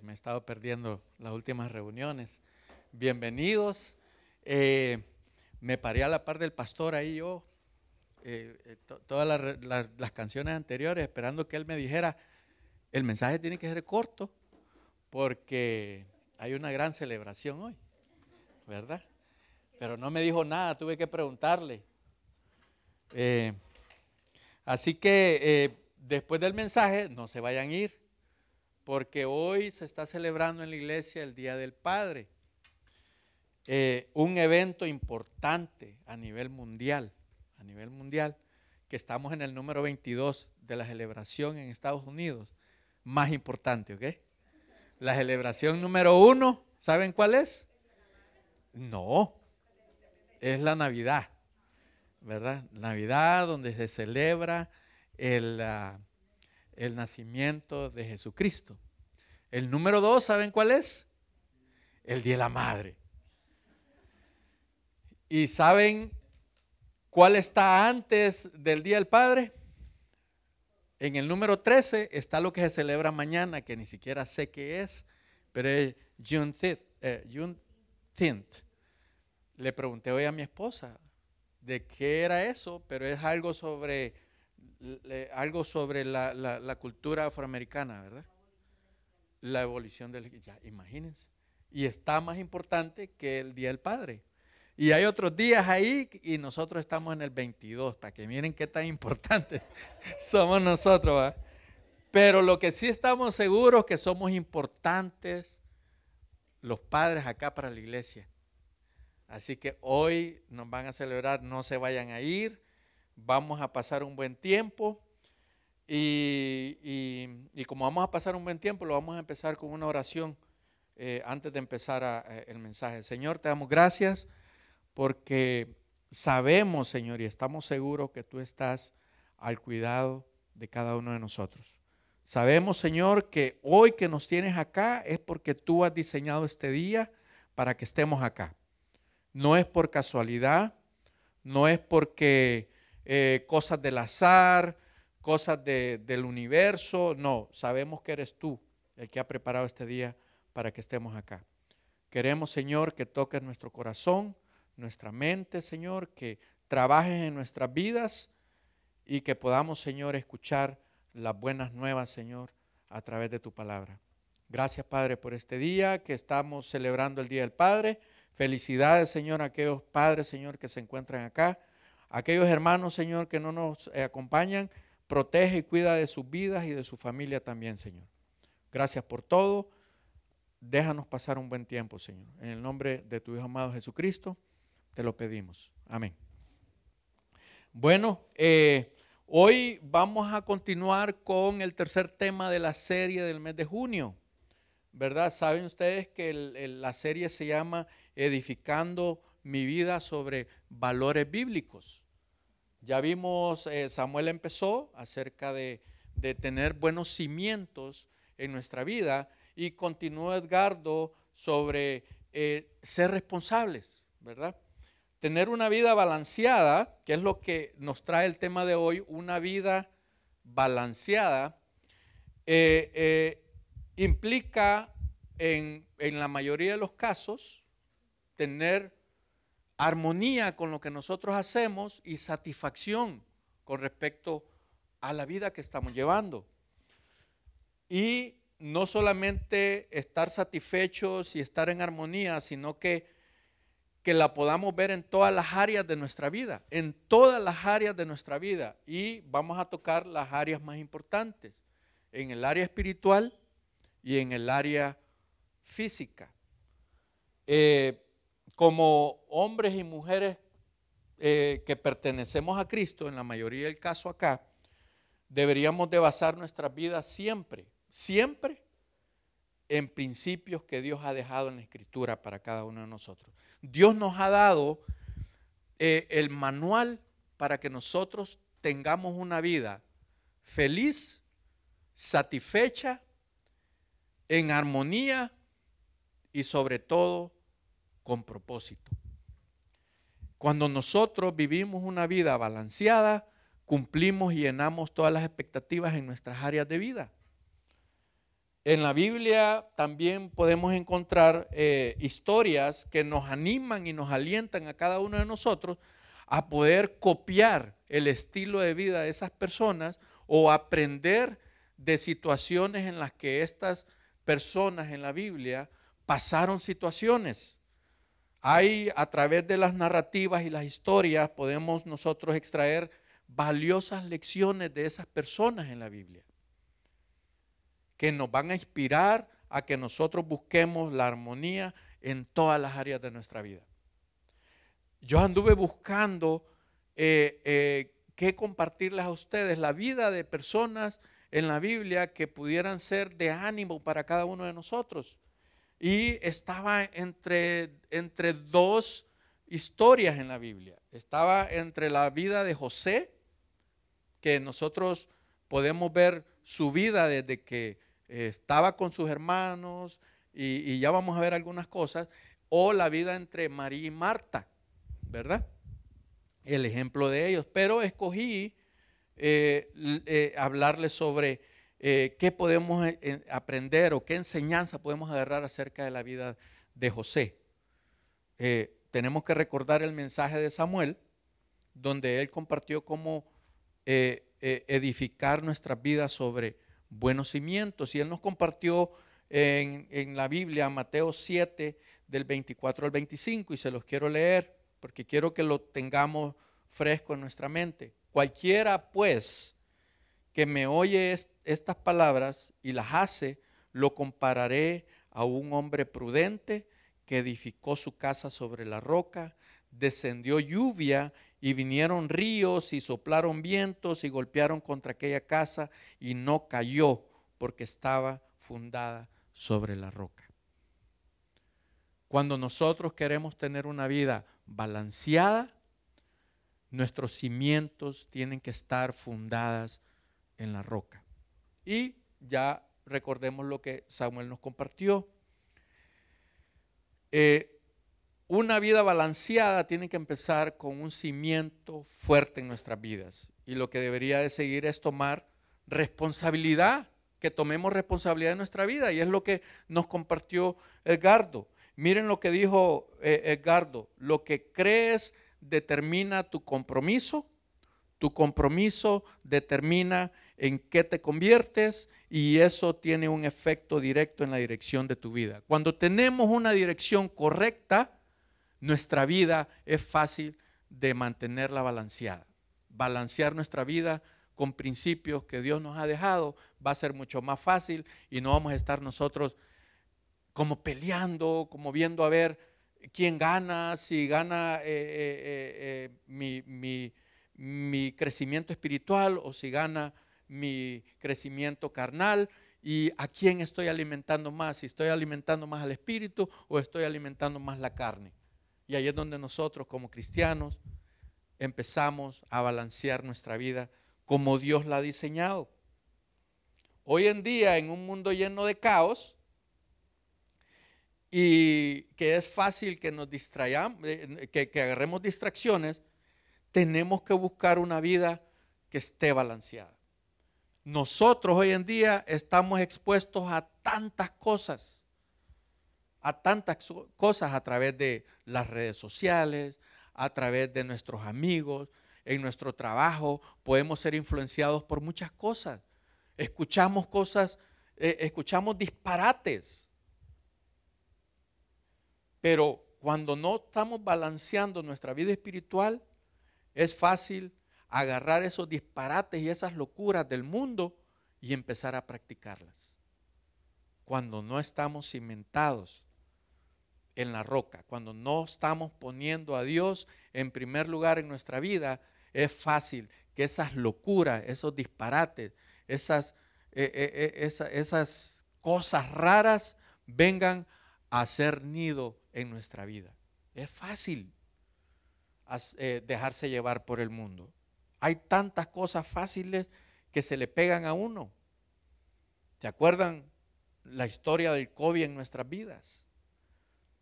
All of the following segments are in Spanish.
me he estado perdiendo las últimas reuniones. Bienvenidos. Eh, me paré a la par del pastor ahí yo, eh, eh, todas las canciones anteriores, esperando que él me dijera, el mensaje tiene que ser corto, porque hay una gran celebración hoy, ¿verdad? Pero no me dijo nada, tuve que preguntarle. así que después del mensaje, no se vayan a ir porque hoy se está celebrando en la iglesia el Día del Padre, eh, un evento importante a nivel mundial, a nivel mundial, que estamos en el número 22 de la celebración en Estados Unidos, más importante, ¿ok? La celebración número uno, ¿saben cuál es? No, es la Navidad, ¿verdad? Navidad donde se celebra el... Ah, el nacimiento de Jesucristo. El número dos, ¿saben cuál es? El Día de la Madre. ¿Y saben cuál está antes del Día del Padre? En el número 13 está lo que se celebra mañana, que ni siquiera sé qué es, pero es Juneteenth. Eh, Le pregunté hoy a mi esposa de qué era eso, pero es algo sobre algo sobre la, cultura afroamericana, ¿verdad? La evolución del... Ya, imagínense. Y está más importante que el Día del Padre. Y hay otros días ahí y nosotros estamos en el 22, para que miren qué tan importante somos nosotros. Pero lo que sí estamos seguros que somos importantes los padres acá para la iglesia. Así que hoy nos van a celebrar, no se vayan a ir vamos a pasar un buen tiempo. Y, como vamos a pasar un buen tiempo, lo vamos a empezar con una oración eh, antes de empezar eh, el mensaje. Señor, te damos gracias porque sabemos, Señor, y estamos seguros que tú estás al cuidado de cada uno de nosotros. Sabemos, Señor, que hoy que nos tienes acá es porque tú has diseñado este día para que estemos acá. No es por casualidad, no es porque eh, cosas del azar, cosas del universo. No, sabemos que eres tú el que ha preparado este día para que estemos acá. Queremos, Señor, que toques nuestro corazón, nuestra mente, Señor, que trabajes en nuestras vidas y que podamos, Señor, escuchar las buenas nuevas, Señor, a través de tu palabra. Gracias, Padre, por este día que estamos celebrando el Día del Padre. Felicidades, Señor, a aquellos padres, Señor, que se encuentran acá. Aquellos hermanos, Señor, que no nos eh, acompañan, protege y cuida de sus vidas y de su familia también, Señor. Gracias por todo. Déjanos pasar un buen tiempo, Señor. En el nombre de tu Hijo amado Jesucristo, te lo pedimos. Amén. Bueno, eh, hoy vamos a continuar con el tercer tema de la serie del mes de junio. ¿Verdad? Saben ustedes que la serie se llama Edificando mi vida sobre valores bíblicos. Ya vimos, eh, Samuel empezó acerca de, tener buenos cimientos en nuestra vida y continuó Edgardo sobre eh, ser responsables, ¿verdad? Tener una vida balanceada, que es lo que nos trae el tema de hoy, una vida balanceada, eh, implica en, en la mayoría de los casos tener armonía con lo que nosotros hacemos y satisfacción con respecto a la vida que estamos llevando. Y no solamente estar satisfechos y estar en armonía, sino que, que la podamos ver en todas las áreas de nuestra vida, en todas las áreas de nuestra vida. Y vamos a tocar las áreas más importantes, en el área espiritual y en el área física. Eh, como hombres y mujeres eh, que pertenecemos a Cristo, en la mayoría del caso acá, deberíamos de basar nuestras vidas siempre, siempre en principios que Dios ha dejado en la Escritura para cada uno de nosotros. Dios nos ha dado eh, el manual para que nosotros tengamos una vida feliz, satisfecha, en armonía y sobre todo con propósito. Cuando nosotros vivimos una vida balanceada, cumplimos y llenamos todas las expectativas en nuestras áreas de vida. En la Biblia también podemos encontrar eh, historias que nos animan y nos alientan a cada uno de nosotros a poder copiar el estilo de vida de esas personas o aprender de situaciones en las que estas personas en la Biblia pasaron situaciones. Hay a través de las narrativas y las historias podemos nosotros extraer valiosas lecciones de esas personas en la Biblia que nos van a inspirar a que nosotros busquemos la armonía en todas las áreas de nuestra vida. Yo anduve buscando eh, eh, qué compartirles a ustedes, la vida de personas en la Biblia que pudieran ser de ánimo para cada uno de nosotros. Y estaba entre, entre dos historias en la Biblia. Estaba entre la vida de José, que nosotros podemos ver su vida desde que eh, estaba con sus hermanos y, ya vamos a ver algunas cosas, o la vida entre María y Marta, ¿verdad? El ejemplo de ellos. Pero escogí eh, eh, hablarles sobre qué podemos aprender o qué enseñanza podemos agarrar acerca de la vida de José. tenemos que recordar el mensaje de Samuel, donde él compartió cómo edificar nuestras vidas sobre buenos cimientos. Y Él nos compartió en, la Biblia, Mateo 7, del 24 al 25, y se los quiero leer porque quiero que lo tengamos fresco en nuestra mente. Cualquiera, pues, que me oye estas palabras y las hace, lo compararé a un hombre prudente que edificó su casa sobre la roca, descendió lluvia y vinieron ríos y soplaron vientos y golpearon contra aquella casa y no cayó porque estaba fundada sobre la roca. Cuando nosotros queremos tener una vida balanceada, nuestros cimientos tienen que estar fundadas en la roca. Y ya recordemos lo que Samuel nos compartió. Eh, una vida balanceada tiene que empezar con un cimiento fuerte en nuestras vidas. Y lo que debería de seguir es tomar responsabilidad, que tomemos responsabilidad de nuestra vida. Y es lo que nos compartió Edgardo. Miren lo que dijo eh, Edgardo. Lo que crees determina tu compromiso. Tu compromiso determina en qué te conviertes y eso tiene un efecto directo en la dirección de tu vida. Cuando tenemos una dirección correcta, nuestra vida es fácil de mantenerla balanceada. Balancear nuestra vida con principios que Dios nos ha dejado va a ser mucho más fácil y no vamos a estar nosotros como peleando, como viendo a ver quién gana, si gana eh, eh, eh, mi, crecimiento espiritual o si gana mi crecimiento carnal y a quién estoy alimentando más, si estoy alimentando más al espíritu o estoy alimentando más la carne. Y ahí es donde nosotros como cristianos empezamos a balancear nuestra vida como Dios la ha diseñado. Hoy en día, en un mundo lleno de caos, y que es fácil que nos distrayamos, eh, que, que agarremos distracciones, tenemos que buscar una vida que esté balanceada. Nosotros hoy en día estamos expuestos a tantas cosas a tantas cosas a través de las redes sociales, a través de nuestros amigos, en nuestro trabajo, podemos ser influenciados por muchas cosas. Escuchamos cosas, eh, escuchamos disparates. Pero cuando no estamos balanceando nuestra vida espiritual, es fácil agarrar esos disparates y esas locuras del mundo y empezar a practicarlas. Cuando no estamos cimentados en la roca. Cuando no estamos poniendo a Dios en primer lugar en nuestra vida, es fácil que esas locuras, esos disparates, esas, eh, eh, eh, esas cosas raras vengan a hacer nido en nuestra vida. Es fácil dejarse llevar por el mundo. Hay tantas cosas fáciles que se le pegan a uno. ¿Se acuerdan la historia del COVID en nuestras vidas?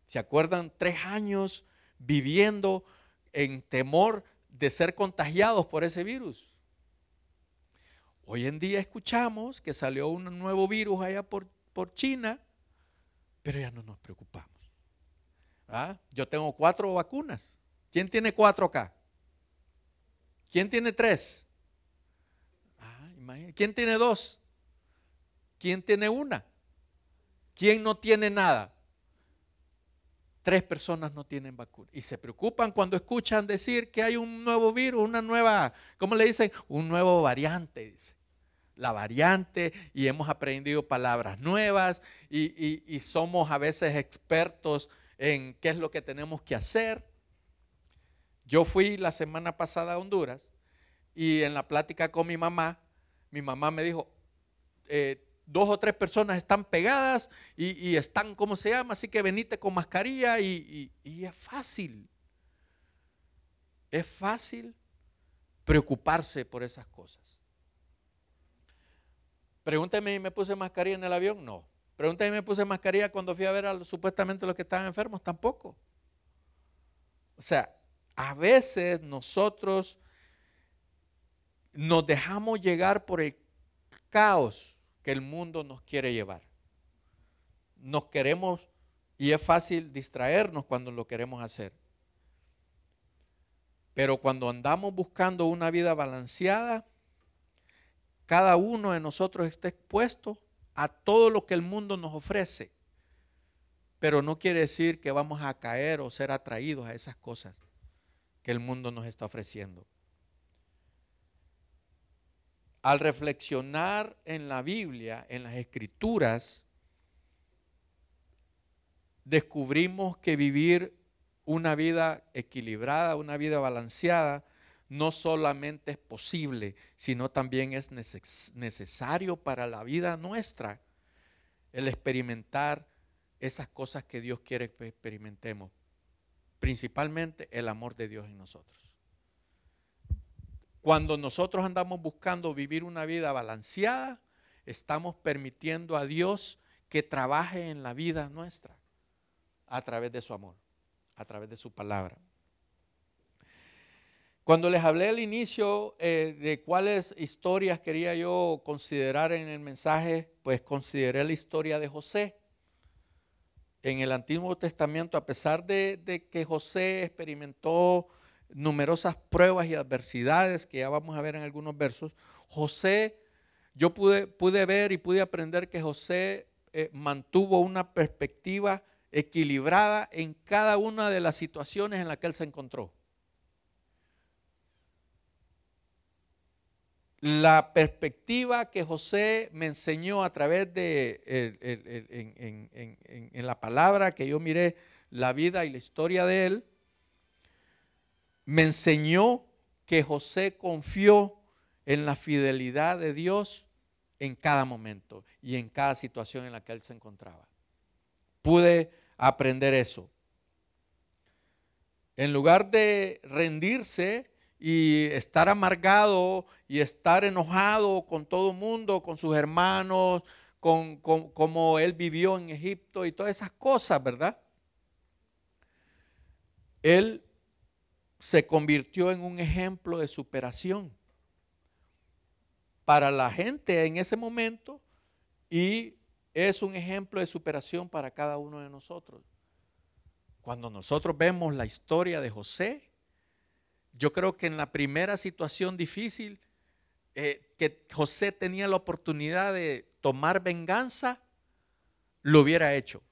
¿Se acuerdan? Tres años viviendo en temor de ser contagiados por ese virus. Hoy en día escuchamos que salió un nuevo virus allá por, por China, pero ya no nos preocupamos. ¿Ah? Yo tengo cuatro vacunas. ¿Quién tiene cuatro acá? ¿Quién tiene tres? Ah, ¿Quién tiene dos? ¿Quién tiene una? ¿Quién no tiene nada? Tres personas no tienen vacuna. Y se preocupan cuando escuchan decir que hay un nuevo virus, una nueva, ¿cómo le dicen? Un nuevo variante, dice. La variante y hemos aprendido palabras nuevas y, y somos a veces expertos en qué es lo que tenemos que hacer. Yo fui la semana pasada a Honduras y en la plática con mi mamá, mi mamá me dijo, eh, dos o tres personas están pegadas y, están, ¿cómo se llama? Así que venite con mascarilla y, es fácil. Es fácil preocuparse por esas cosas. Pregúnteme, ¿me puse mascarilla en el avión? No. Pregúnteme, ¿me puse mascarilla cuando fui a ver a supuestamente los que estaban enfermos? Tampoco. O sea, a veces nosotros nos dejamos llegar por el caos que el mundo nos quiere llevar. Nos queremos, y es fácil distraernos cuando lo queremos hacer. Pero cuando andamos buscando una vida balanceada, cada uno de nosotros está expuesto a todo lo que el mundo nos ofrece. Pero no quiere decir que vamos a caer o ser atraídos a esas cosas el mundo nos está ofreciendo. Al reflexionar en la Biblia, en las escrituras, descubrimos que vivir una vida equilibrada, una vida balanceada, no solamente es posible, sino también es necesario para la vida nuestra el experimentar esas cosas que Dios quiere que experimentemos principalmente el amor de Dios en nosotros. Cuando nosotros andamos buscando vivir una vida balanceada, estamos permitiendo a Dios que trabaje en la vida nuestra a través de su amor, a través de su palabra. Cuando les hablé al inicio eh, de cuáles historias quería yo considerar en el mensaje, pues consideré la historia de José en el Antiguo Testamento, a pesar de, que José experimentó numerosas pruebas y adversidades que ya vamos a ver en algunos versos, José, yo pude, ver y pude aprender que José eh, mantuvo una perspectiva equilibrada en cada una de las situaciones en las que él se encontró. La perspectiva que José me enseñó a través de en, la palabra que yo miré la vida y la historia de él, me enseñó que José confió en la fidelidad de Dios en cada momento y en cada situación en la que él se encontraba. Pude aprender eso. En lugar de rendirse, y estar amargado y estar enojado con todo el mundo, con sus hermanos, con, como él vivió en Egipto y todas esas cosas, ¿verdad? Él se convirtió en un ejemplo de superación para la gente en ese momento y es un ejemplo de superación para cada uno de nosotros. Cuando nosotros vemos la historia de José, yo creo que en la primera situación difícil eh, que José tenía la oportunidad de tomar venganza, lo hubiera hecho.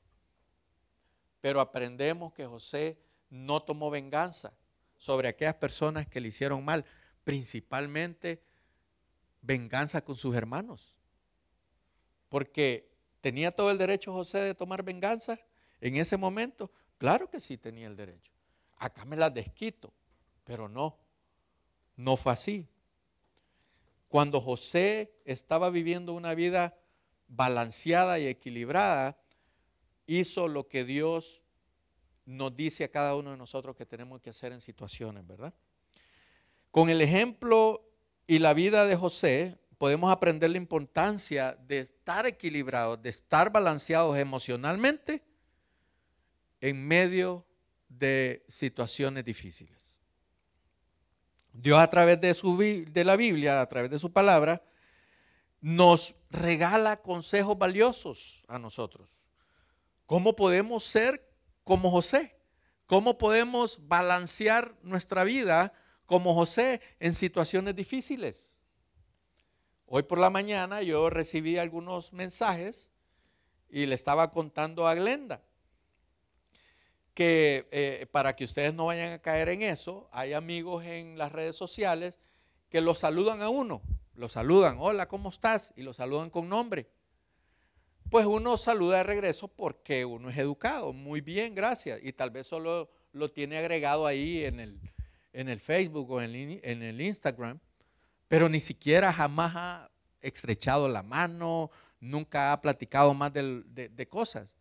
Pero aprendemos que José no tomó venganza sobre aquellas personas que le hicieron mal, principalmente venganza con sus hermanos. Porque tenía todo el derecho José de tomar venganza en ese momento. Claro que sí tenía el derecho. Acá me las desquito. Pero no, no fue así. Cuando José estaba viviendo una vida balanceada y equilibrada, hizo lo que Dios nos dice a cada uno de nosotros que tenemos que hacer en situaciones, ¿verdad? Con el ejemplo y la vida de José, podemos aprender la importancia de estar equilibrados, de estar balanceados emocionalmente en medio de situaciones difíciles. Dios a través de, su, de la Biblia, a través de su palabra, nos regala consejos valiosos a nosotros. ¿Cómo podemos ser como José? ¿Cómo podemos balancear nuestra vida como José en situaciones difíciles? Hoy por la mañana yo recibí algunos mensajes y le estaba contando a Glenda que eh, para que ustedes no vayan a caer en eso, hay amigos en las redes sociales que lo saludan a uno, lo saludan, hola, ¿cómo estás? Y lo saludan con nombre. Pues uno saluda de regreso porque uno es educado, muy bien, gracias, y tal vez solo lo tiene agregado ahí en el, en el Facebook o en el, en el Instagram, pero ni siquiera jamás ha estrechado la mano, nunca ha platicado más de, cosas.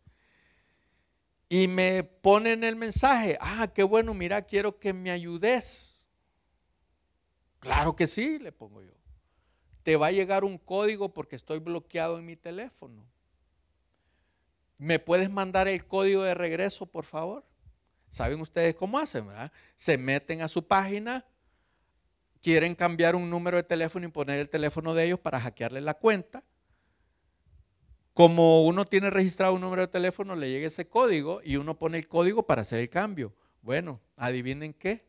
Y me ponen el mensaje, ah, qué bueno, mira, quiero que me ayudes. Claro que sí, le pongo yo. Te va a llegar un código porque estoy bloqueado en mi teléfono. ¿Me puedes mandar el código de regreso, por favor? ¿Saben ustedes cómo hacen? ¿verdad? Se meten a su página, quieren cambiar un número de teléfono y poner el teléfono de ellos para hackearle la cuenta. Como uno tiene registrado un número de teléfono, le llega ese código y uno pone el código para hacer el cambio. Bueno, adivinen qué.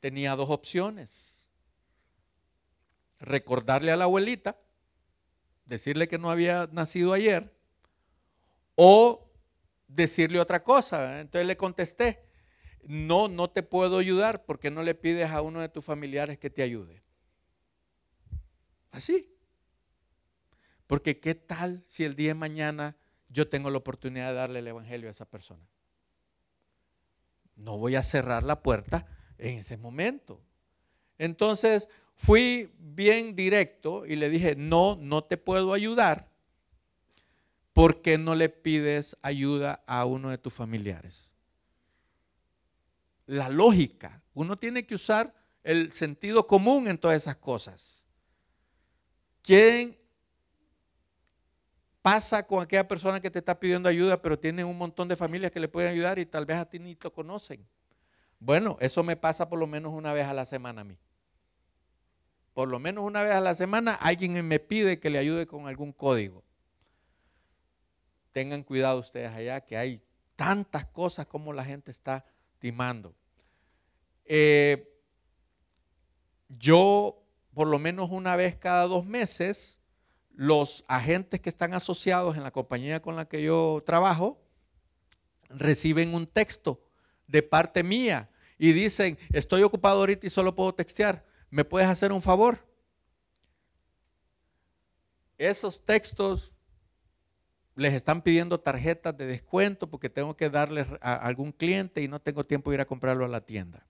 Tenía dos opciones. Recordarle a la abuelita, decirle que no había nacido ayer, o decirle otra cosa. Entonces le contesté, no, no te puedo ayudar porque no le pides a uno de tus familiares que te ayude. Así. Porque qué tal si el día de mañana yo tengo la oportunidad de darle el Evangelio a esa persona. No voy a cerrar la puerta en ese momento. Entonces fui bien directo y le dije, no, no te puedo ayudar ¿por qué no le pides ayuda a uno de tus familiares? La lógica, uno tiene que usar el sentido común en todas esas cosas. ¿Quién pasa con aquella persona que te está pidiendo ayuda, pero tiene un montón de familias que le pueden ayudar y tal vez a ti ni te conocen? Bueno, eso me pasa por lo menos una vez a la semana a mí. Por lo menos una vez a la semana alguien me pide que le ayude con algún código tengan cuidado ustedes allá, que hay tantas cosas como la gente está timando. Eh, yo, por lo menos una vez cada dos meses, los agentes que están asociados en la compañía con la que yo trabajo reciben un texto de parte mía y dicen, estoy ocupado ahorita y solo puedo textear, ¿me puedes hacer un favor? Esos textos les están pidiendo tarjetas de descuento porque tengo que darles a algún cliente y no tengo tiempo de ir a comprarlo a la tienda.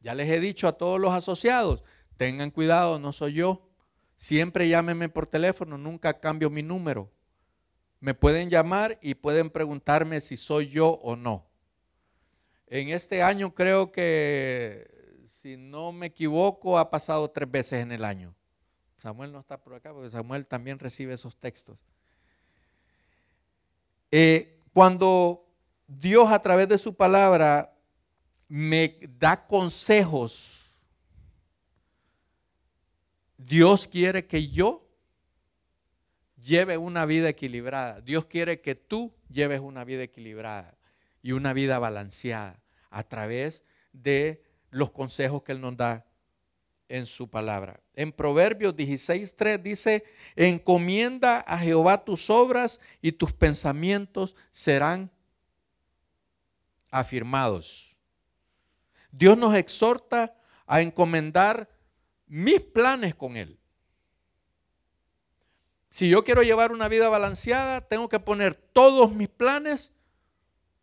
Ya les he dicho a todos los asociados, tengan cuidado, no soy yo. Siempre llámenme por teléfono, nunca cambio mi número. Me pueden llamar y pueden preguntarme si soy yo o no. En este año creo que, si no me equivoco, ha pasado tres veces en el año. Samuel no está por acá porque Samuel también recibe esos textos. Eh, cuando Dios a través de su palabra me da consejos, Dios quiere que yo lleve una vida equilibrada. Dios quiere que tú lleves una vida equilibrada y una vida balanceada a través de los consejos que Él nos da en su palabra. En Proverbios 16.3 dice, encomienda a Jehová tus obras y tus pensamientos serán afirmados. Dios nos exhorta a encomendar mis planes con Él. Si yo quiero llevar una vida balanceada, tengo que poner todos mis planes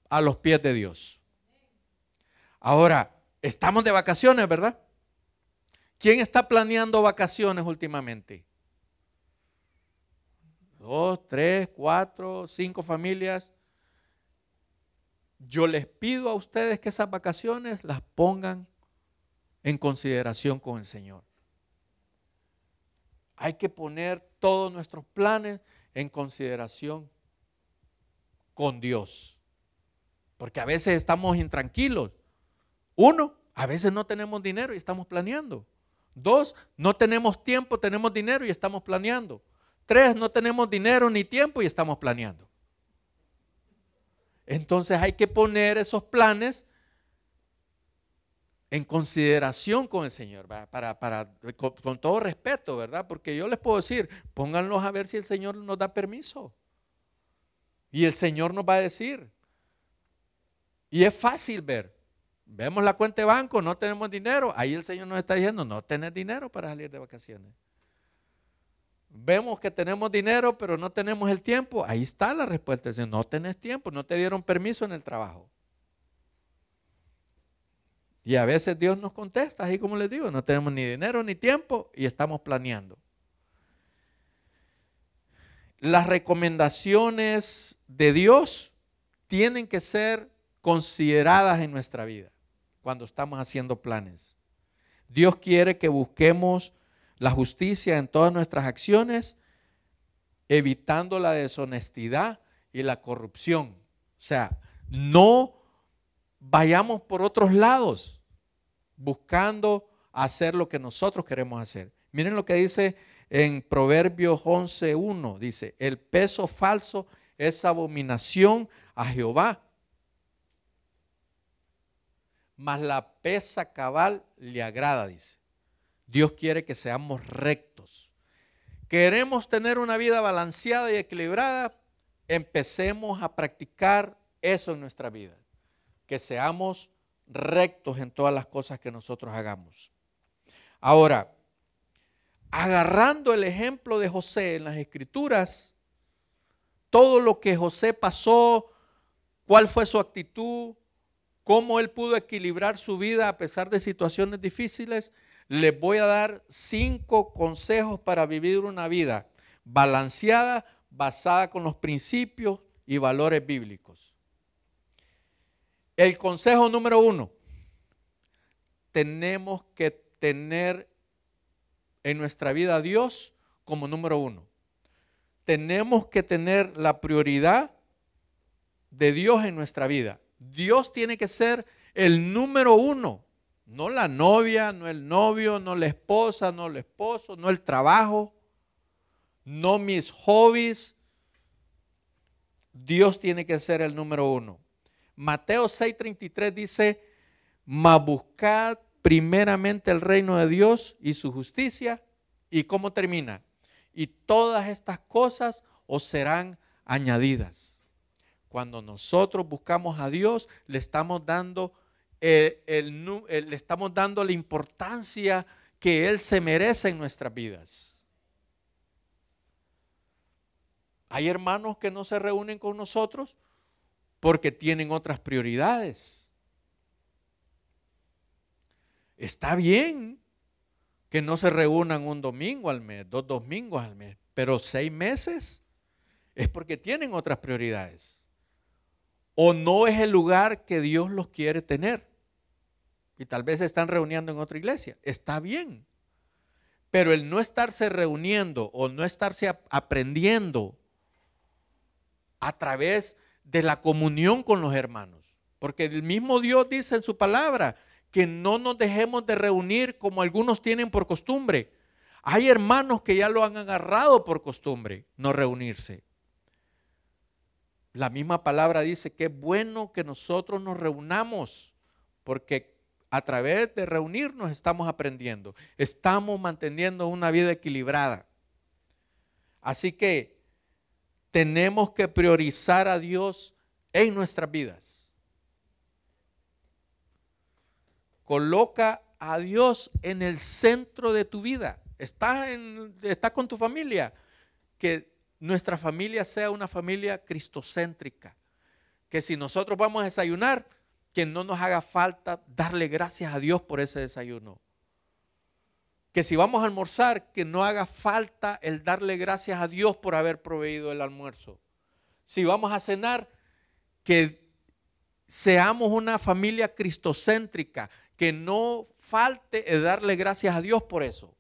a los pies de Dios. Ahora, estamos de vacaciones, ¿verdad? ¿Quién está planeando vacaciones últimamente? Dos, tres, cuatro, cinco familias. Yo les pido a ustedes que esas vacaciones las pongan en consideración con el Señor. Hay que poner todos nuestros planes en consideración con Dios. Porque a veces estamos intranquilos. Uno, a veces no tenemos dinero y estamos planeando. Dos, no tenemos tiempo, tenemos dinero y estamos planeando. Tres, no tenemos dinero ni tiempo y estamos planeando. Entonces hay que poner esos planes en consideración con el Señor, para, con, todo respeto, ¿verdad? Porque yo les puedo decir, pónganlos a ver si el Señor nos da permiso. Y el Señor nos va a decir. Y es fácil ver. Vemos la cuenta de banco, no tenemos dinero. Ahí el Señor nos está diciendo, no tenés dinero para salir de vacaciones. Vemos que tenemos dinero, pero no tenemos el tiempo. Ahí está la respuesta. Dice, no tenés tiempo, no te dieron permiso en el trabajo. Y a veces Dios nos contesta, así como les digo, no tenemos ni dinero ni tiempo y estamos planeando. Las recomendaciones de Dios tienen que ser consideradas en nuestra vida cuando estamos haciendo planes. Dios quiere que busquemos la justicia en todas nuestras acciones, evitando la deshonestidad y la corrupción. O sea, no vayamos por otros lados buscando hacer lo que nosotros queremos hacer. Miren lo que dice en Proverbios 11.1. Dice, el peso falso es abominación a Jehová, mas la pesa cabal le agrada, dice. Dios quiere que seamos rectos. Queremos tener una vida balanceada y equilibrada, empecemos a practicar eso en nuestra vida que seamos rectos en todas las cosas que nosotros hagamos. Ahora, agarrando el ejemplo de José en las escrituras, todo lo que José pasó, cuál fue su actitud, cómo él pudo equilibrar su vida a pesar de situaciones difíciles, les voy a dar cinco consejos para vivir una vida balanceada, basada con los principios y valores bíblicos. El consejo número uno, tenemos que tener en nuestra vida a Dios como número uno. Tenemos que tener la prioridad de Dios en nuestra vida. Dios tiene que ser el número uno, no la novia, no el novio, no la esposa, no el esposo, no el trabajo, no mis hobbies. Dios tiene que ser el número uno. Mateo 6:33 dice, mas buscad primeramente el reino de Dios y su justicia. ¿Y cómo termina? Y todas estas cosas os serán añadidas. Cuando nosotros buscamos a Dios, le estamos dando, le estamos dando la importancia que Él se merece en nuestras vidas. Hay hermanos que no se reúnen con nosotros porque tienen otras prioridades. Está bien que no se reúnan un domingo al mes, dos domingos al mes, pero seis meses es porque tienen otras prioridades. O no es el lugar que Dios los quiere tener. Y tal vez se están reuniendo en otra iglesia. Está bien. Pero el no estarse reuniendo o no estarse aprendiendo a través de la comunión con los hermanos. Porque el mismo Dios dice en su palabra que no nos dejemos de reunir como algunos tienen por costumbre. Hay hermanos que ya lo han agarrado por costumbre, no reunirse. La misma palabra dice que es bueno que nosotros nos reunamos, porque a través de reunirnos estamos aprendiendo, estamos manteniendo una vida equilibrada. Así que tenemos que priorizar a Dios en nuestras vidas. Coloca a Dios en el centro de tu vida. Estás, con tu familia. Que nuestra familia sea una familia cristocéntrica. Que si nosotros vamos a desayunar, que no nos haga falta darle gracias a Dios por ese desayuno que si vamos a almorzar, que no haga falta el darle gracias a Dios por haber proveído el almuerzo. Si vamos a cenar, que seamos una familia cristocéntrica, que no falte el darle gracias a Dios por eso.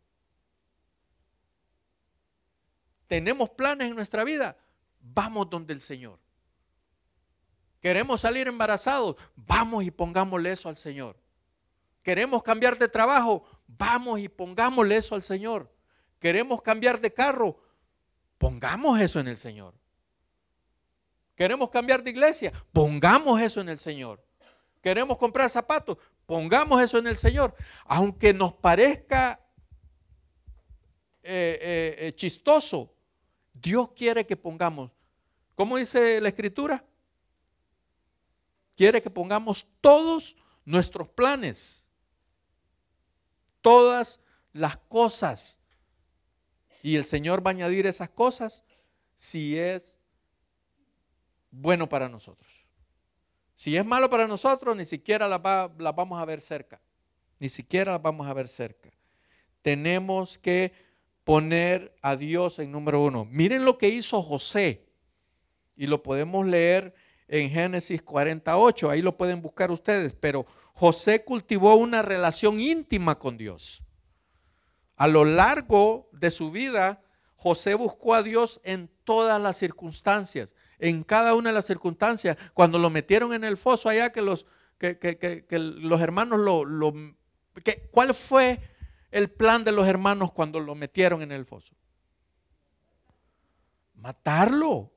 Tenemos planes en nuestra vida, vamos donde el Señor. Queremos salir embarazados, vamos y pongámosle eso al Señor. Queremos cambiar de trabajo, vamos y pongámosle eso al Señor. Queremos cambiar de carro, pongamos eso en el Señor. Queremos cambiar de iglesia, pongamos eso en el Señor. Queremos comprar zapatos, pongamos eso en el Señor. Aunque nos parezca eh, eh, eh, chistoso, Dios quiere que pongamos, ¿cómo dice la escritura? Quiere que pongamos todos nuestros planes, todas las cosas. Y el Señor va a añadir esas cosas si es bueno para nosotros. Si es malo para nosotros, ni siquiera las, vamos a ver cerca. Ni siquiera las vamos a ver cerca. Tenemos que poner a Dios en número uno. Miren lo que hizo José. Y lo podemos leer en Génesis 48. Ahí lo pueden buscar ustedes. Pero José cultivó una relación íntima con Dios. A lo largo de su vida, José buscó a Dios en todas las circunstancias en cada una de las circunstancias. Cuando lo metieron en el foso allá, que los, que, los hermanos lo... lo ¿Cuál fue el plan de los hermanos cuando lo metieron en el foso? Matarlo.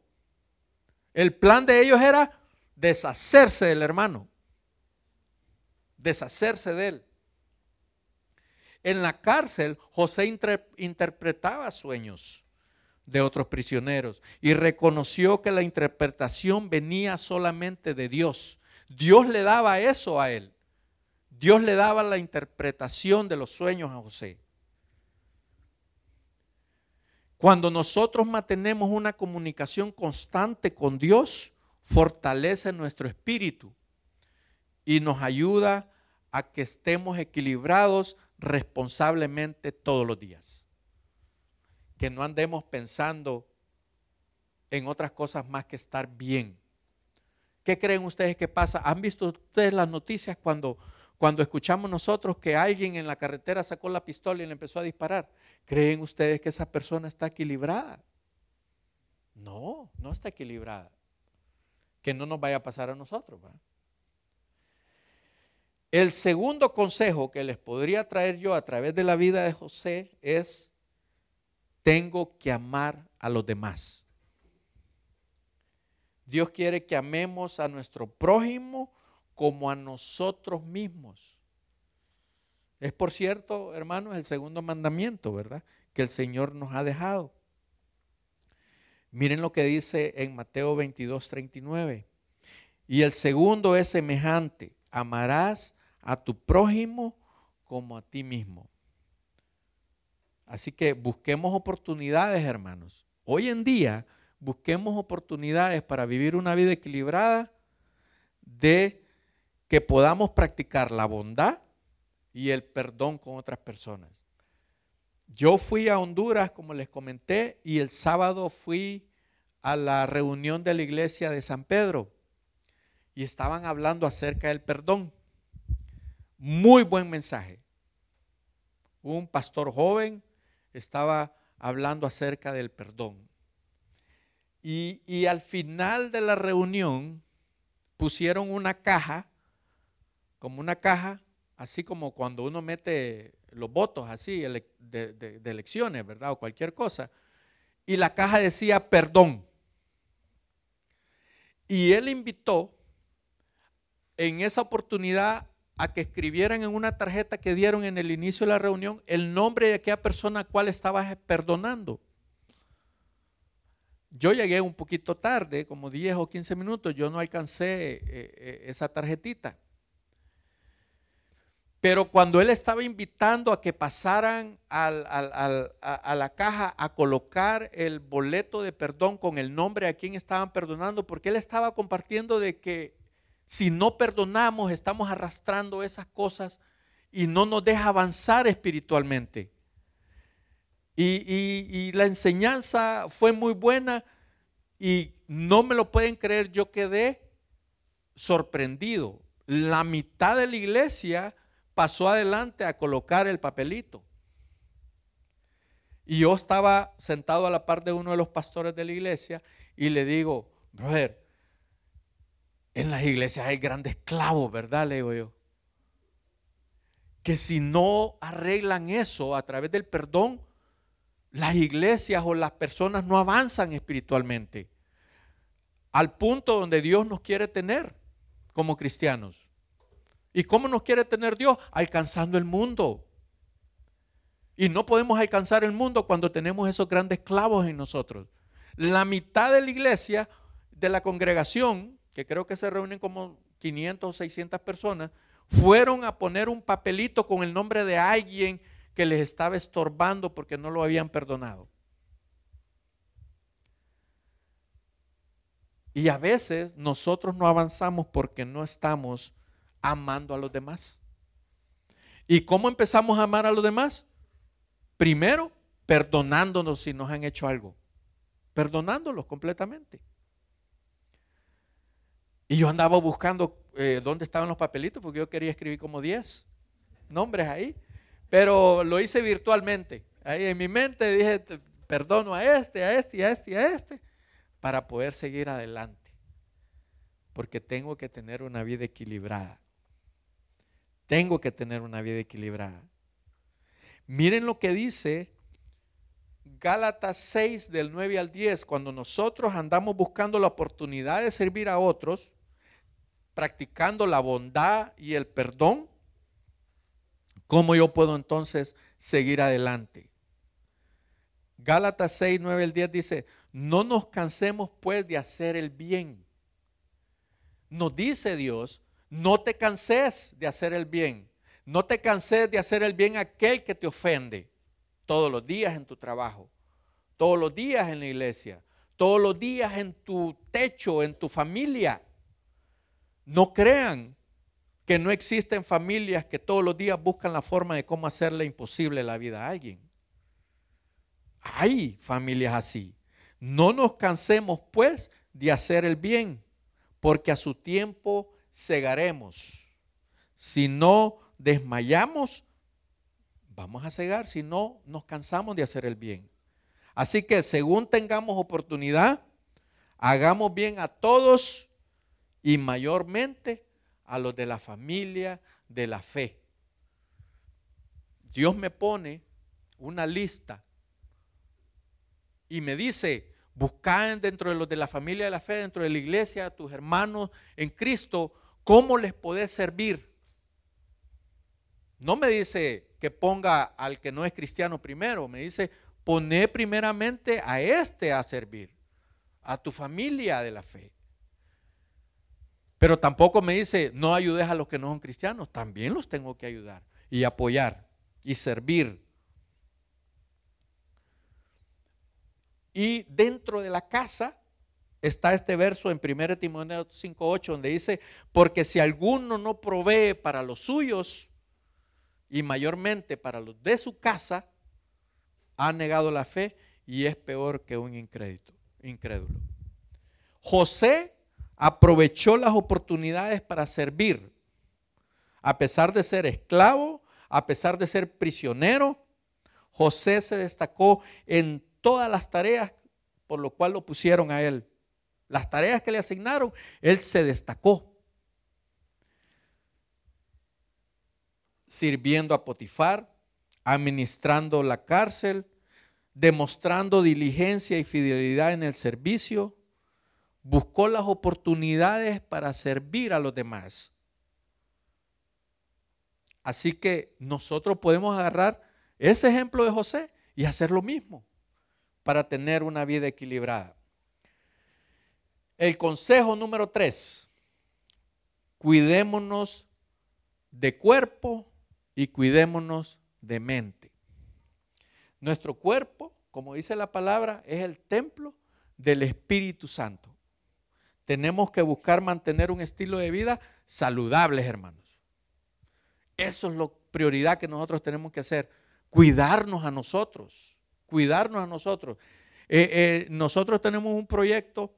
El plan de ellos era deshacerse del hermano. Deshacerse de él. En la cárcel, José interpretaba sueños de otros prisioneros y reconoció que la interpretación venía solamente de Dios. Dios le daba eso a él. Dios le daba la interpretación de los sueños a José. Cuando nosotros mantenemos una comunicación constante con Dios, fortalece nuestro espíritu y nos ayuda a que estemos equilibrados responsablemente todos los días que no andemos pensando en otras cosas más que estar bien. ¿Qué creen ustedes que pasa? ¿Han visto ustedes las noticias cuando, cuando escuchamos nosotros que alguien en la carretera sacó la pistola y le empezó a disparar? ¿Creen ustedes que esa persona está equilibrada? No, no está equilibrada. Que no nos vaya a pasar a nosotros. El segundo consejo que les podría traer yo a través de la vida de José es tengo que amar a los demás. Dios quiere que amemos a nuestro prójimo como a nosotros mismos. Es por cierto, hermanos, el segundo mandamiento, ¿verdad? Que el Señor nos ha dejado. Miren lo que dice en Mateo 22, 39. Y el segundo es semejante, amarás a tu prójimo como a ti mismo. Así que busquemos oportunidades, hermanos. Hoy en día, busquemos oportunidades para vivir una vida equilibrada de que podamos practicar la bondad y el perdón con otras personas. Yo fui a Honduras, como les comenté, y el sábado fui a la reunión de la iglesia de San Pedro y estaban hablando acerca del perdón. Muy buen mensaje. Un pastor joven estaba hablando acerca del perdón. Y, al final de la reunión pusieron una caja, como una caja, así como cuando uno mete los votos así de, de elecciones, ¿verdad? O cualquier cosa. Y la caja decía perdón. Y él invitó en esa oportunidad a que escribieran en una tarjeta que dieron en el inicio de la reunión el nombre de aquella persona a cual estaba perdonando. Yo llegué un poquito tarde, como 10 o 15 minutos, yo no alcancé eh, eh, esa tarjetita. Pero cuando él estaba invitando a que pasaran a, a la caja a colocar el boleto de perdón con el nombre a quien estaban perdonando, porque él estaba compartiendo de que si no perdonamos, estamos arrastrando esas cosas y no nos deja avanzar espiritualmente. Y, la enseñanza fue muy buena y no me lo pueden creer, yo quedé sorprendido. La mitad de la iglesia pasó adelante a colocar el papelito. Y yo estaba sentado a la par de uno de los pastores de la iglesia y le digo, brother, en las iglesias hay grandes clavos, ¿verdad? Le digo yo. que si no arreglan eso a través del perdón, las iglesias o las personas no avanzan espiritualmente al punto donde Dios nos quiere tener como cristianos. ¿Y cómo nos quiere tener Dios? Alcanzando el mundo. Y no podemos alcanzar el mundo cuando tenemos esos grandes clavos en nosotros. La mitad de la iglesia, de la congregación, que creo que se reúnen como 500 o 600 personas, fueron a poner un papelito con el nombre de alguien que les estaba estorbando porque no lo habían perdonado. Y a veces nosotros no avanzamos porque no estamos amando a los demás. ¿Y cómo empezamos a amar a los demás? Primero, perdonándonos si nos han hecho algo. Perdonándolos completamente. Y yo andaba buscando eh, dónde estaban los papelitos porque yo quería escribir como 10 nombres ahí. Pero lo hice virtualmente. Ahí en mi mente dije, perdono a este, a este, a este, a este, para poder seguir adelante. Porque tengo que tener una vida equilibrada. Tengo que tener una vida equilibrada. Miren lo que dice Gálatas 6 del 9 al 10, cuando nosotros andamos buscando la oportunidad de servir a otros, practicando la bondad y el perdón, ¿cómo yo puedo entonces seguir adelante? Gálatas 6, 9 al 10 dice, no nos cansemos pues de hacer el bien. Nos dice Dios, no te canses de hacer el bien. No te canses de hacer el bien a aquel que te ofende todos los días en tu trabajo, todos los días en la iglesia, todos los días en tu techo, en tu familia. No crean que no existen familias que todos los días buscan la forma de cómo hacerle imposible la vida a alguien. Hay familias así. No nos cansemos pues de hacer el bien, porque a su tiempo cegaremos. Si no desmayamos, vamos a cegar, si no nos cansamos de hacer el bien. Así que según tengamos oportunidad, hagamos bien a todos y mayormente a los de la familia de la fe. Dios me pone una lista y me dice, busca dentro de los de la familia de la fe, dentro de la iglesia, a tus hermanos en Cristo, cómo les podés servir. No me dice que ponga al que no es cristiano primero, me dice, poné primeramente a este a servir, a tu familia de la fe. Pero tampoco me dice, no ayudes a los que no son cristianos. También los tengo que ayudar y apoyar y servir. Y dentro de la casa está este verso en 1 Timoteo 5.8 donde dice, porque si alguno no provee para los suyos y mayormente para los de su casa, ha negado la fe y es peor que un incrédulo. José aprovechó las oportunidades para servir. A pesar de ser esclavo, a pesar de ser prisionero, José se destacó en todas las tareas por lo cual lo pusieron a él. Las tareas que le asignaron, él se destacó. Sirviendo a Potifar, administrando la cárcel, demostrando diligencia y fidelidad en el servicio, buscó las oportunidades para servir a los demás. Así que nosotros podemos agarrar ese ejemplo de José y hacer lo mismo para tener una vida equilibrada. El consejo número tres, cuidémonos de cuerpo y cuidémonos de mente. Nuestro cuerpo, como dice la palabra, es el templo del Espíritu Santo tenemos que buscar mantener un estilo de vida saludable, hermanos. Eso es la prioridad que nosotros tenemos que hacer. Cuidarnos a nosotros, cuidarnos a nosotros. Eh, eh, nosotros tenemos un proyecto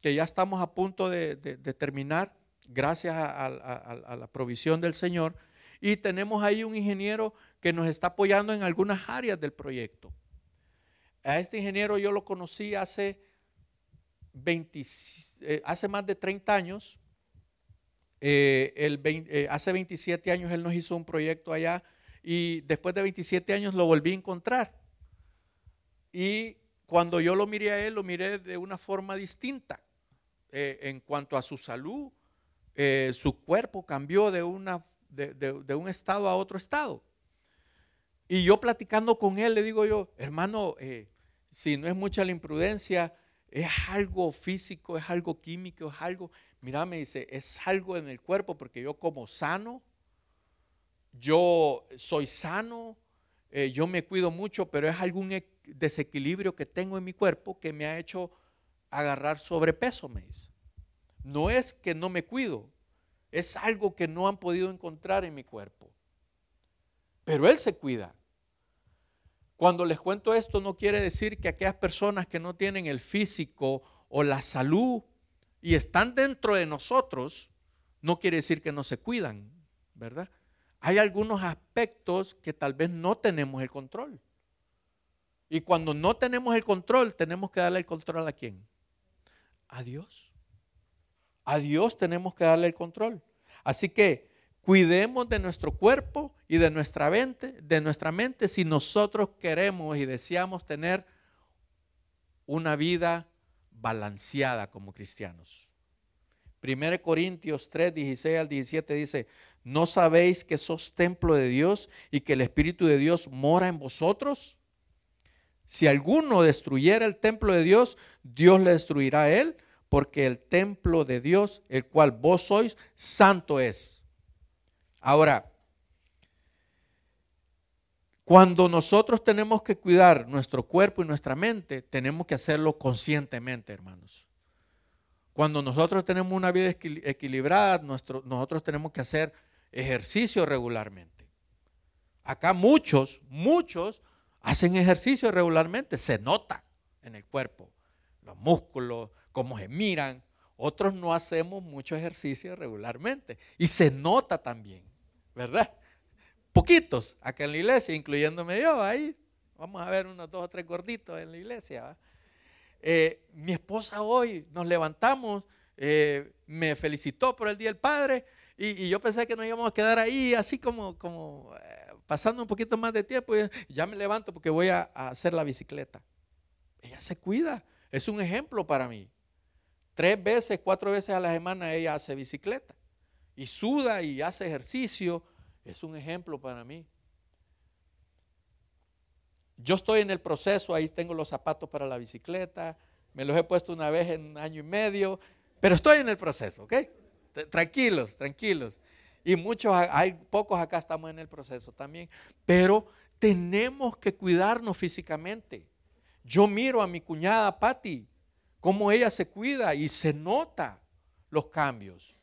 que ya estamos a punto de, terminar, gracias a, la provisión del Señor, y tenemos ahí un ingeniero que nos está apoyando en algunas áreas del proyecto. A este ingeniero yo lo conocí hace eh, hace más de 30 años, eh, eh, hace 27 años él nos hizo un proyecto allá y después de 27 años lo volví a encontrar. Y cuando yo lo miré a él, lo miré de una forma distinta. En cuanto a su salud, su cuerpo cambió de, una, de, un estado a otro estado. Y yo platicando con él, le digo yo, hermano, si no es mucha la imprudencia, es algo físico, es algo químico, es algo, mira, me dice, es algo en el cuerpo, porque yo como sano, yo soy sano, yo me cuido mucho, pero es algún desequilibrio que tengo en mi cuerpo que me ha hecho agarrar sobrepeso, me dice. No es que no me cuido, es algo que no han podido encontrar en mi cuerpo. Pero Él se cuida. Cuando les cuento esto no quiere decir que aquellas personas que no tienen el físico o la salud y están dentro de nosotros, no quiere decir que no se cuidan, ¿verdad? Hay algunos aspectos que tal vez no tenemos el control. Y cuando no tenemos el control, tenemos que darle el control a quién? A Dios. A Dios tenemos que darle el control. Así que cuidemos de nuestro cuerpo y de nuestra mente, de nuestra mente si nosotros queremos y deseamos tener una vida balanceada como cristianos. 1 Corintios 3, 16 al 17 dice, ¿no sabéis que sos templo de Dios y que el Espíritu de Dios mora en vosotros? Si alguno destruyera el templo de Dios, Dios le destruirá a él, porque el templo de Dios, el cual vos sois, santo es. Ahora, cuando nosotros tenemos que cuidar nuestro cuerpo y nuestra mente, tenemos que hacerlo conscientemente, hermanos. Cuando nosotros tenemos una vida equilibrada, nosotros tenemos que hacer ejercicio regularmente. Acá muchos, muchos hacen ejercicio regularmente, se nota en el cuerpo, los músculos, cómo se miran. Otros no hacemos mucho ejercicio regularmente y se nota también, ¿verdad? Poquitos acá en la iglesia, incluyéndome yo ahí. Vamos a ver unos dos o tres gorditos en la iglesia. Eh, mi esposa hoy nos levantamos, eh, me felicitó por el Día del Padre y, yo pensé que nos íbamos a quedar ahí así como, como eh, pasando un poquito más de tiempo, ya me levanto porque voy a, hacer la bicicleta. Ella se cuida, es un ejemplo para mí. Tres veces, cuatro veces a la semana ella hace bicicleta y suda y hace ejercicio. Es un ejemplo para mí. Yo estoy en el proceso, ahí tengo los zapatos para la bicicleta, me los he puesto una vez en un año y medio, pero estoy en el proceso, ¿ok? Tranquilos, tranquilos. Y muchos, hay pocos acá estamos en el proceso también. Pero tenemos que cuidarnos físicamente. Yo miro a mi cuñada Patti, cómo ella se cuida y se nota los cambios.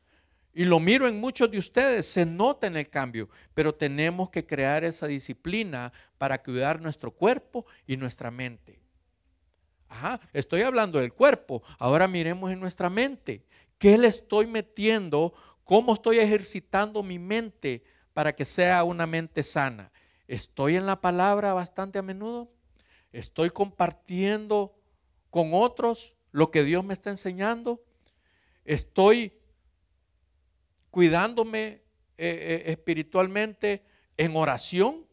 Y lo miro en muchos de ustedes, se nota en el cambio, pero tenemos que crear esa disciplina para cuidar nuestro cuerpo y nuestra mente. Ajá, estoy hablando del cuerpo, ahora miremos en nuestra mente. ¿Qué le estoy metiendo ¿Cómo estoy ejercitando mi mente para que sea una mente sana? ¿Estoy en la palabra bastante a menudo? ¿Estoy compartiendo con otros lo que Dios me está enseñando? ¿Estoy cuidándome eh, eh, espiritualmente en oración?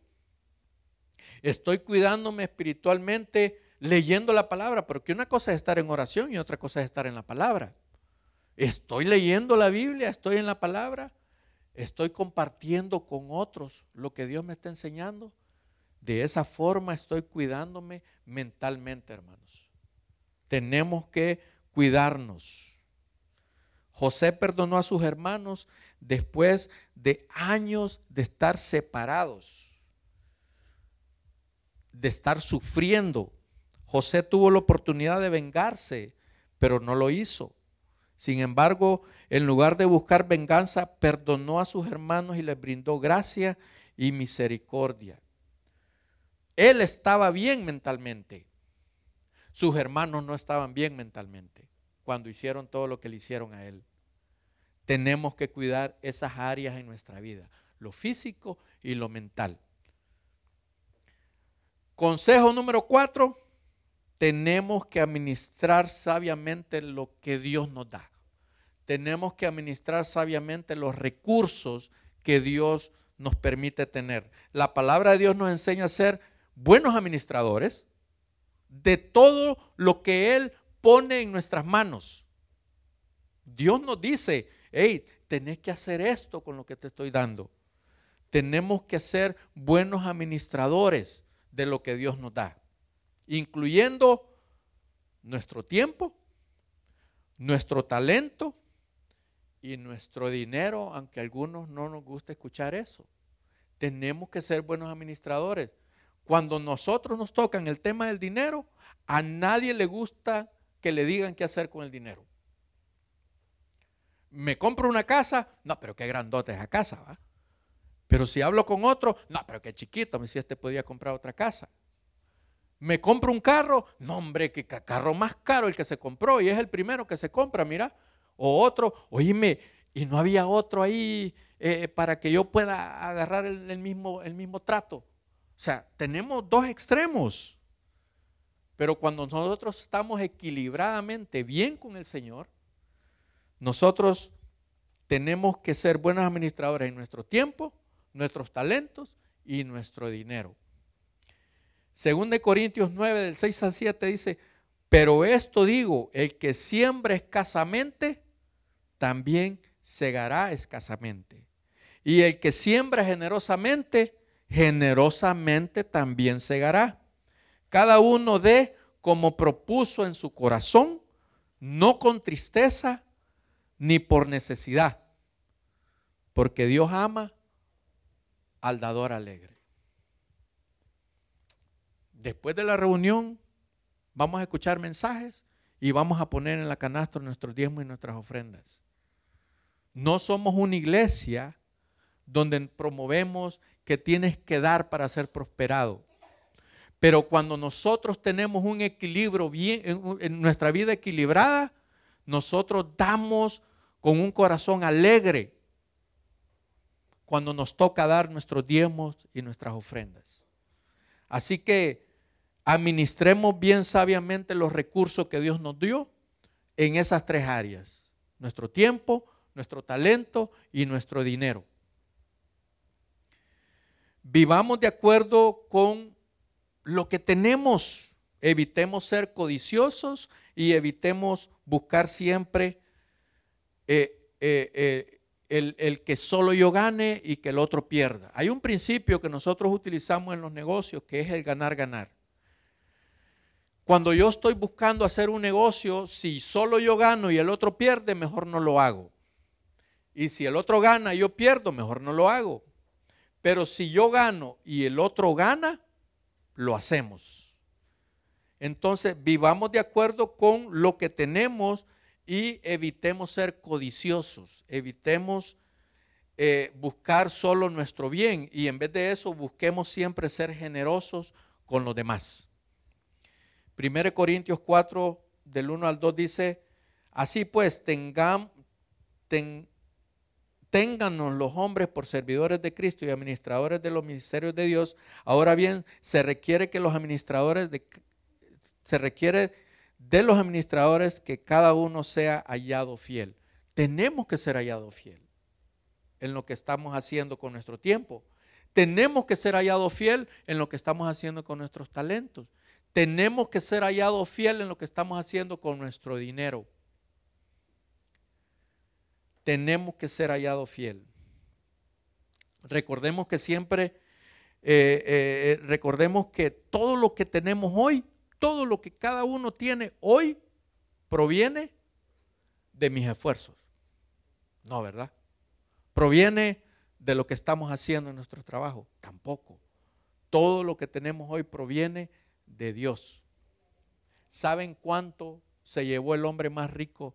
¿Estoy cuidándome espiritualmente leyendo la palabra? Porque una cosa es estar en oración y otra cosa es estar en la palabra. Estoy leyendo la Biblia, estoy en la palabra, estoy compartiendo con otros lo que Dios me está enseñando. De esa forma estoy cuidándome mentalmente, hermanos. Tenemos que cuidarnos. José perdonó a sus hermanos después de años de estar separados, de estar sufriendo. José tuvo la oportunidad de vengarse, pero no lo hizo. Sin embargo, en lugar de buscar venganza, perdonó a sus hermanos y les brindó gracia y misericordia. Él estaba bien mentalmente. Sus hermanos no estaban bien mentalmente cuando hicieron todo lo que le hicieron a él. Tenemos que cuidar esas áreas en nuestra vida, lo físico y lo mental. Consejo número cuatro, tenemos que administrar sabiamente lo que Dios nos da. Tenemos que administrar sabiamente los recursos que Dios nos permite tener. La palabra de Dios nos enseña a ser buenos administradores de todo lo que Él pone en nuestras manos. Dios nos dice, hey, tenés que hacer esto con lo que te estoy dando. Tenemos que ser buenos administradores de lo que Dios nos da, incluyendo nuestro tiempo, nuestro talento y nuestro dinero, aunque a algunos no nos gusta escuchar eso. Tenemos que ser buenos administradores. Cuando nosotros nos tocan el tema del dinero, a nadie le gusta que le digan qué hacer con el dinero. Me compro una casa, no, pero qué grandota es esa casa, ¿va? Pero si hablo con otro, no, pero qué chiquito, me si este podía comprar otra casa. Me compro un carro, no hombre, qué carro más caro el que se compró y es el primero que se compra, mira. O otro, oíme, y no había otro ahí eh, para que yo pueda agarrar el, mismo, el mismo trato. O sea, tenemos dos extremos. Pero cuando nosotros estamos equilibradamente bien con el Señor, nosotros tenemos que ser buenos administradores en nuestro tiempo, nuestros talentos y nuestro dinero. Según de Corintios 9, del 6 al 7 dice, pero esto digo, el que siembra escasamente, también segará escasamente. Y el que siembra generosamente, generosamente también segará. Cada uno dé como propuso en su corazón, no con tristeza ni por necesidad, porque Dios ama al dador alegre. Después de la reunión vamos a escuchar mensajes y vamos a poner en la canastra nuestros diezmos y nuestras ofrendas. No somos una iglesia donde promovemos que tienes que dar para ser prosperado. Pero cuando nosotros tenemos un equilibrio bien, en nuestra vida equilibrada, nosotros damos con un corazón alegre cuando nos toca dar nuestros diezmos y nuestras ofrendas. Así que administremos bien sabiamente los recursos que Dios nos dio en esas tres áreas. Nuestro tiempo, nuestro talento y nuestro dinero. Vivamos de acuerdo con lo que tenemos. Evitemos ser codiciosos y evitemos buscar siempre eh, eh, eh, el, el, que solo yo gane y que el otro pierda. Hay un principio que nosotros utilizamos en los negocios que es el ganar-ganar. Cuando yo estoy buscando hacer un negocio, si solo yo gano y el otro pierde, mejor no lo hago. Y si el otro gana y yo pierdo, mejor no lo hago. Pero si yo gano y el otro gana, lo hacemos. Entonces, vivamos de acuerdo con lo que tenemos y evitemos ser codiciosos, evitemos eh, buscar solo nuestro bien y en vez de eso busquemos siempre ser generosos con los demás. 1 Corintios 4, del 1 al 2 dice, así pues, tengan, ténganos los hombres por servidores de Cristo y administradores de los ministerios de Dios. Ahora bien, se requiere que los administradores de, se requiere de los administradores que cada uno sea hallado fiel. Tenemos que ser hallado fiel en lo que estamos haciendo con nuestro tiempo. Tenemos que ser hallado fiel en lo que estamos haciendo con nuestros talentos tenemos que ser hallados fiel en lo que estamos haciendo con nuestro dinero. Tenemos que ser hallados fiel. Recordemos que siempre, eh, eh, recordemos que todo lo que tenemos hoy, todo lo que cada uno tiene hoy, proviene de mis esfuerzos. No, ¿verdad? Proviene de lo que estamos haciendo en nuestro trabajo. Tampoco. Todo lo que tenemos hoy proviene de Dios. ¿Saben cuánto se llevó el hombre más rico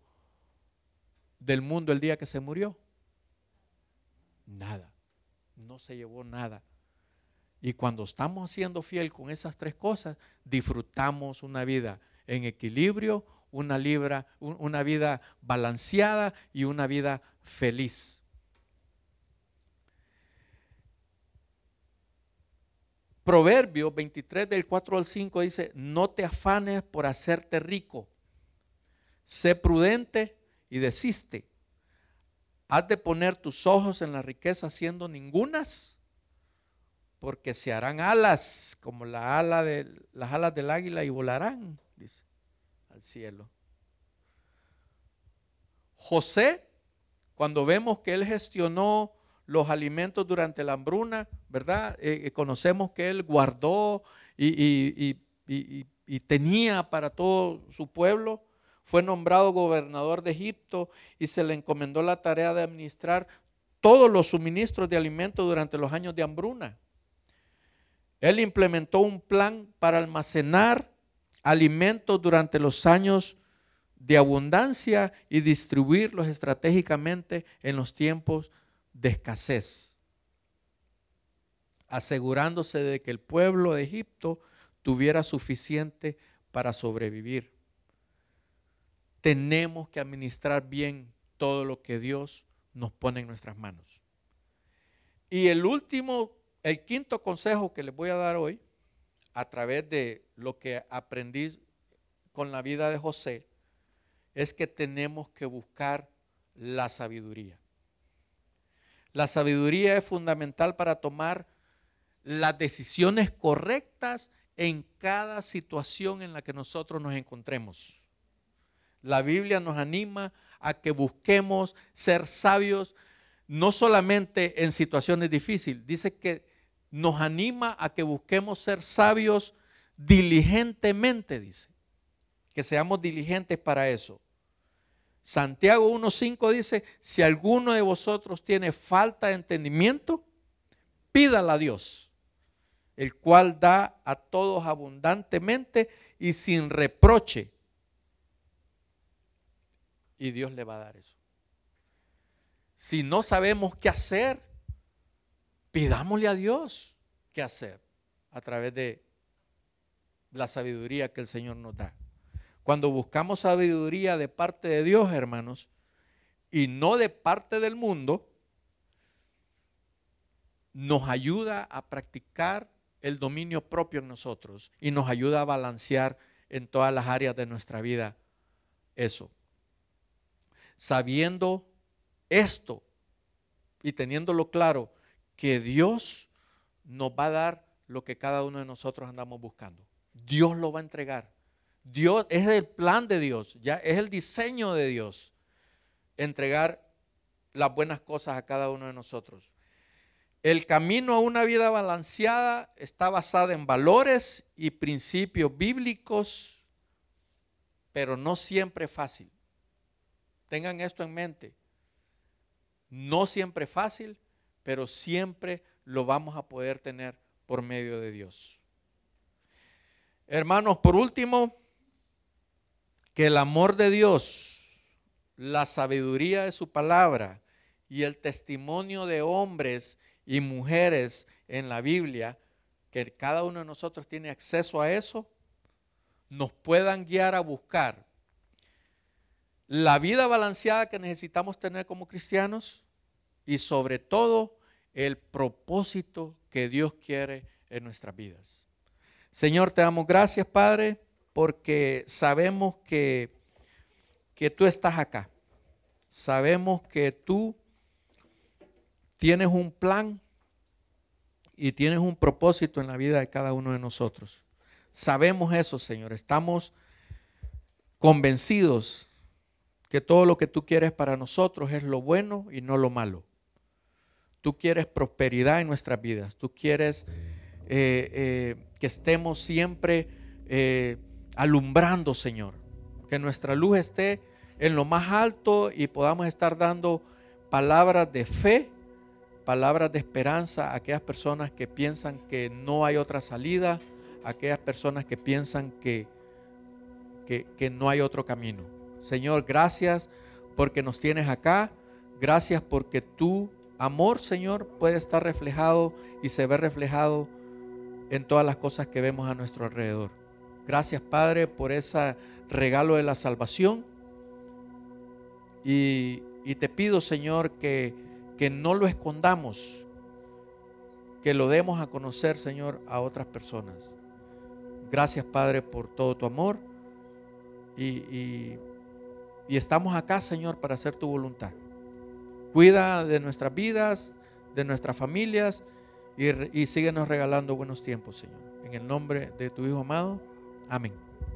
del mundo el día que se murió? Nada. No se llevó nada. Y cuando estamos siendo fiel con esas tres cosas, disfrutamos una vida en equilibrio, una, libra, una vida balanceada y una vida feliz. Proverbio 23 del 4 al 5 dice, no te afanes por hacerte rico, sé prudente y desiste. has de poner tus ojos en la riqueza siendo ningunas, porque se harán alas como las alas del águila y volarán, dice, al cielo. José, cuando vemos que él gestionó los alimentos durante la hambruna, ¿verdad? Eh, eh, conocemos que él guardó y tenía para todo su pueblo. Fue nombrado gobernador de Egipto y se le encomendó la tarea de administrar todos los suministros de alimentos durante los años de hambruna. Él implementó un plan para almacenar alimentos durante los años de abundancia y distribuirlos estratégicamente en los tiempos de escasez, asegurándose de que el pueblo de Egipto tuviera suficiente para sobrevivir. Tenemos que administrar bien todo lo que Dios nos pone en nuestras manos. Y el último, el quinto consejo que les voy a dar hoy, a través de lo que aprendí con la vida de José, es que tenemos que buscar la sabiduría. La sabiduría es fundamental para tomar las decisiones correctas en cada situación en la que nosotros nos encontremos. La Biblia nos anima a que busquemos ser sabios no solamente en situaciones difíciles, dice que nos anima a que busquemos ser sabios diligentemente, dice que seamos diligentes para eso. Santiago 1.5 dice, si alguno de vosotros tiene falta de entendimiento, pídala a Dios, el cual da a todos abundantemente y sin reproche. Y Dios le va a dar eso. Si no sabemos qué hacer, pidámosle a Dios qué hacer a través de la sabiduría que el Señor nos da. Cuando buscamos sabiduría de parte de Dios, hermanos, y no de parte del mundo, nos ayuda a practicar el dominio propio en nosotros y nos ayuda a balancear en todas las áreas de nuestra vida eso. Sabiendo esto y teniéndolo claro, que Dios nos va a dar lo que cada uno de nosotros andamos buscando. Dios lo va a entregar. Dios es el plan de Dios, ya es el diseño de Dios entregar las buenas cosas a cada uno de nosotros. El camino a una vida balanceada está basada en valores y principios bíblicos, pero no siempre fácil. Tengan esto en mente. No siempre fácil, pero siempre lo vamos a poder tener por medio de Dios. Hermanos, por último, que el amor de Dios, la sabiduría de su palabra y el testimonio de hombres y mujeres en la Biblia, que cada uno de nosotros tiene acceso a eso, nos puedan guiar a buscar la vida balanceada que necesitamos tener como cristianos y sobre todo el propósito que Dios quiere en nuestras vidas. Señor, te damos gracias, Padre porque sabemos que, que tú estás acá. Sabemos que tú tienes un plan y tienes un propósito en la vida de cada uno de nosotros. Sabemos eso, Señor. Estamos convencidos que todo lo que tú quieres para nosotros es lo bueno y no lo malo. Tú quieres prosperidad en nuestras vidas. Tú quieres eh, eh, que estemos siempre eh, alumbrando, Señor. Que nuestra luz esté en lo más alto y podamos estar dando palabras de fe, palabras de esperanza a aquellas personas que piensan que no hay otra salida, a aquellas personas que piensan que, que, que no hay otro camino. Señor, gracias porque nos tienes acá. Gracias porque tu amor, Señor, puede estar reflejado y se ve reflejado en todas las cosas que vemos a nuestro alrededor. Gracias, Padre, por ese regalo de la salvación. Y, te pido, Señor, que, que no lo escondamos, que lo demos a conocer, Señor, a otras personas. Gracias, Padre, por todo tu amor. Y, y, estamos acá, Señor, para hacer tu voluntad. Cuida de nuestras vidas, de nuestras familias y, síguenos regalando buenos tiempos, Señor. En el nombre de tu Hijo amado. Amén.